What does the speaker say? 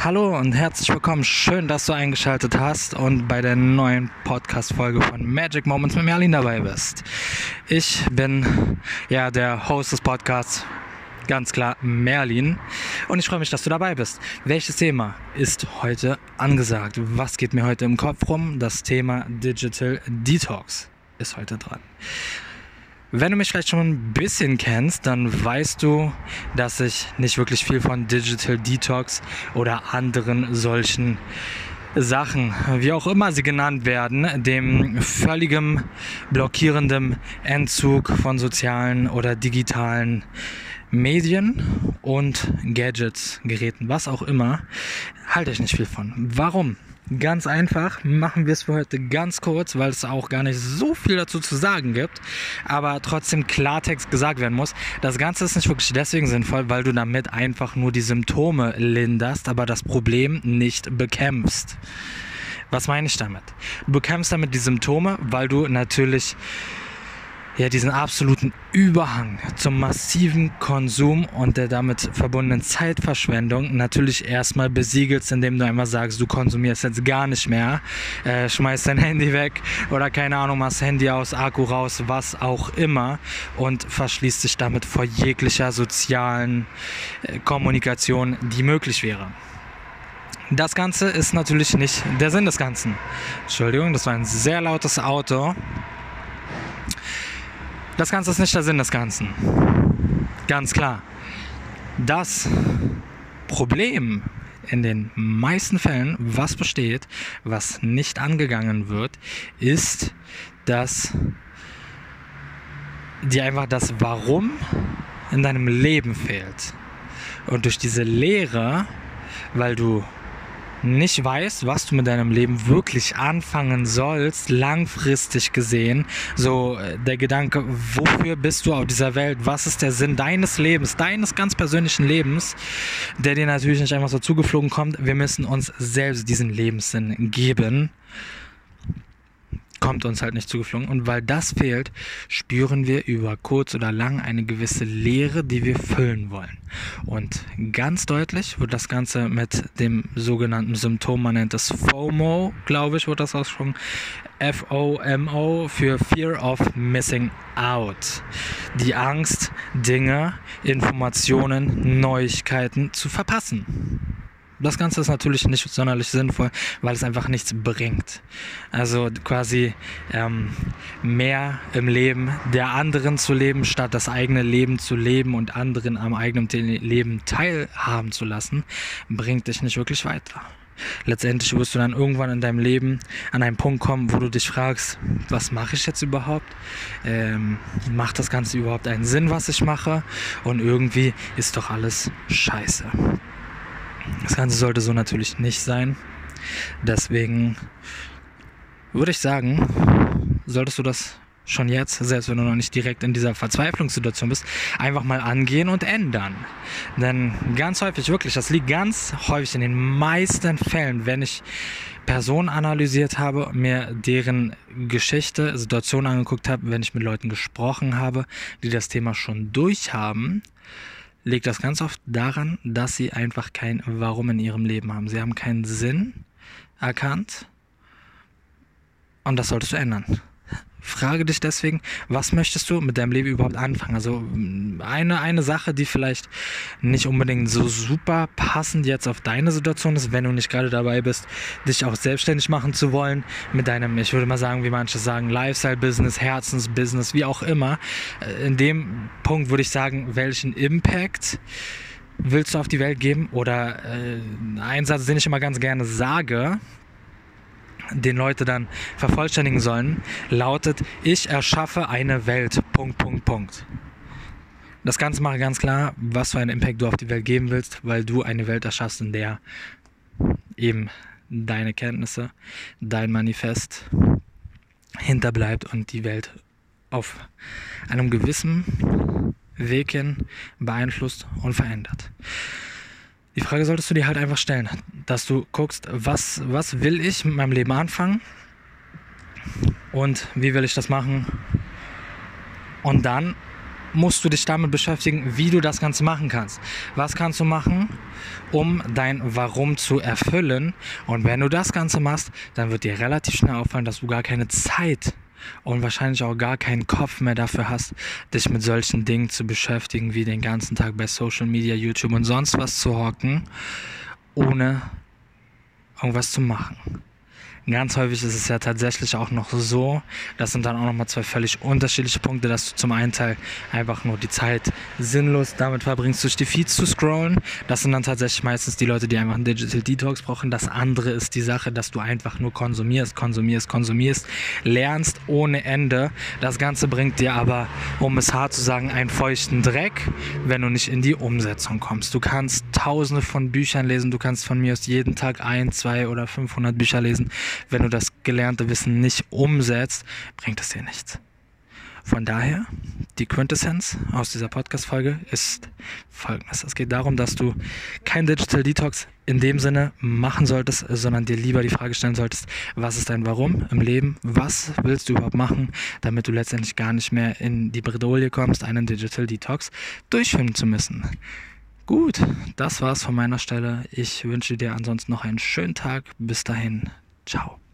Hallo und herzlich willkommen. Schön, dass du eingeschaltet hast und bei der neuen Podcast-Folge von Magic Moments mit Merlin dabei bist. Ich bin ja der Host des Podcasts, ganz klar Merlin. Und ich freue mich, dass du dabei bist. Welches Thema ist heute angesagt? Was geht mir heute im Kopf rum? Das Thema Digital Detox ist heute dran. Wenn du mich vielleicht schon ein bisschen kennst, dann weißt du, dass ich nicht wirklich viel von Digital Detox oder anderen solchen Sachen, wie auch immer sie genannt werden, dem völligem blockierendem Entzug von sozialen oder digitalen Medien und Gadgets, Geräten, was auch immer, halte ich nicht viel von. Warum? Ganz einfach, machen wir es für heute ganz kurz, weil es auch gar nicht so viel dazu zu sagen gibt, aber trotzdem Klartext gesagt werden muss. Das Ganze ist nicht wirklich deswegen sinnvoll, weil du damit einfach nur die Symptome linderst, aber das Problem nicht bekämpfst. Was meine ich damit? Du bekämpfst damit die Symptome, weil du natürlich ja, diesen absoluten Überhang zum massiven Konsum und der damit verbundenen Zeitverschwendung natürlich erstmal besiegelst, indem du einmal sagst, du konsumierst jetzt gar nicht mehr, äh, schmeißt dein Handy weg oder keine Ahnung, machst Handy aus, Akku raus, was auch immer und verschließt dich damit vor jeglicher sozialen äh, Kommunikation, die möglich wäre. Das Ganze ist natürlich nicht der Sinn des Ganzen. Entschuldigung, das war ein sehr lautes Auto. Das Ganze ist nicht der Sinn des Ganzen. Ganz klar. Das Problem in den meisten Fällen, was besteht, was nicht angegangen wird, ist, dass dir einfach das Warum in deinem Leben fehlt. Und durch diese Leere, weil du nicht weißt, was du mit deinem Leben wirklich anfangen sollst, langfristig gesehen, so äh, der Gedanke, wofür bist du auf dieser Welt, was ist der Sinn deines Lebens, deines ganz persönlichen Lebens, der dir natürlich nicht einfach so zugeflogen kommt, wir müssen uns selbst diesen Lebenssinn geben kommt uns halt nicht zugeflogen. Und weil das fehlt, spüren wir über kurz oder lang eine gewisse Leere, die wir füllen wollen. Und ganz deutlich wird das Ganze mit dem sogenannten Symptom, man nennt es FOMO, glaube ich, wird das ausgesprochen. F-O-M-O für Fear of Missing Out. Die Angst, Dinge, Informationen, Neuigkeiten zu verpassen. Das Ganze ist natürlich nicht sonderlich sinnvoll, weil es einfach nichts bringt. Also quasi ähm, mehr im Leben der anderen zu leben, statt das eigene Leben zu leben und anderen am eigenen Leben teilhaben zu lassen, bringt dich nicht wirklich weiter. Letztendlich wirst du dann irgendwann in deinem Leben an einen Punkt kommen, wo du dich fragst, was mache ich jetzt überhaupt? Ähm, macht das Ganze überhaupt einen Sinn, was ich mache? Und irgendwie ist doch alles scheiße. Das Ganze sollte so natürlich nicht sein. Deswegen würde ich sagen, solltest du das schon jetzt, selbst wenn du noch nicht direkt in dieser Verzweiflungssituation bist, einfach mal angehen und ändern. Denn ganz häufig, wirklich, das liegt ganz häufig in den meisten Fällen, wenn ich Personen analysiert habe, mir deren Geschichte, Situation angeguckt habe, wenn ich mit Leuten gesprochen habe, die das Thema schon durchhaben, liegt das ganz oft daran, dass sie einfach kein Warum in ihrem Leben haben. Sie haben keinen Sinn erkannt und das solltest du ändern. Frage dich deswegen, was möchtest du mit deinem Leben überhaupt anfangen? Also eine, eine Sache, die vielleicht nicht unbedingt so super passend jetzt auf deine Situation ist, wenn du nicht gerade dabei bist, dich auch selbstständig machen zu wollen mit deinem, ich würde mal sagen, wie manche sagen, Lifestyle-Business, Herzensbusiness, wie auch immer. Äh, in dem Punkt würde ich sagen, welchen Impact willst du auf die Welt geben? Oder äh, ein Satz, den ich immer ganz gerne sage, den Leute dann vervollständigen sollen, lautet, ich erschaffe eine Welt. Punkt, Punkt, Punkt. Das Ganze mache ganz klar, was für einen Impact du auf die Welt geben willst, weil du eine Welt erschaffst, in der eben deine Kenntnisse, dein Manifest hinterbleibt und die Welt auf einem gewissen Weg hin beeinflusst und verändert. Die Frage solltest du dir halt einfach stellen, dass du guckst, was, was will ich mit meinem Leben anfangen und wie will ich das machen. Und dann musst du dich damit beschäftigen, wie du das Ganze machen kannst. Was kannst du machen, um dein Warum zu erfüllen? Und wenn du das Ganze machst, dann wird dir relativ schnell auffallen, dass du gar keine Zeit und wahrscheinlich auch gar keinen Kopf mehr dafür hast, dich mit solchen Dingen zu beschäftigen, wie den ganzen Tag bei Social Media, YouTube und sonst was zu hocken, ohne irgendwas zu machen. Ganz häufig ist es ja tatsächlich auch noch so, das sind dann auch nochmal zwei völlig unterschiedliche Punkte, dass du zum einen Teil einfach nur die Zeit sinnlos damit verbringst, durch die Feeds zu scrollen. Das sind dann tatsächlich meistens die Leute, die einfach einen Digital Detox brauchen. Das andere ist die Sache, dass du einfach nur konsumierst, konsumierst, konsumierst, lernst ohne Ende. Das Ganze bringt dir aber, um es hart zu sagen, einen feuchten Dreck, wenn du nicht in die Umsetzung kommst. Du kannst tausende von Büchern lesen, du kannst von mir aus jeden Tag ein, zwei oder 500 Bücher lesen wenn du das gelernte Wissen nicht umsetzt, bringt es dir nichts. Von daher, die Quintessenz aus dieser Podcast-Folge ist folgendes. Es geht darum, dass du kein Digital Detox in dem Sinne machen solltest, sondern dir lieber die Frage stellen solltest, was ist dein Warum im Leben? Was willst du überhaupt machen, damit du letztendlich gar nicht mehr in die Bredouille kommst, einen Digital Detox durchführen zu müssen? Gut, das war's von meiner Stelle. Ich wünsche dir ansonsten noch einen schönen Tag. Bis dahin. Ciao.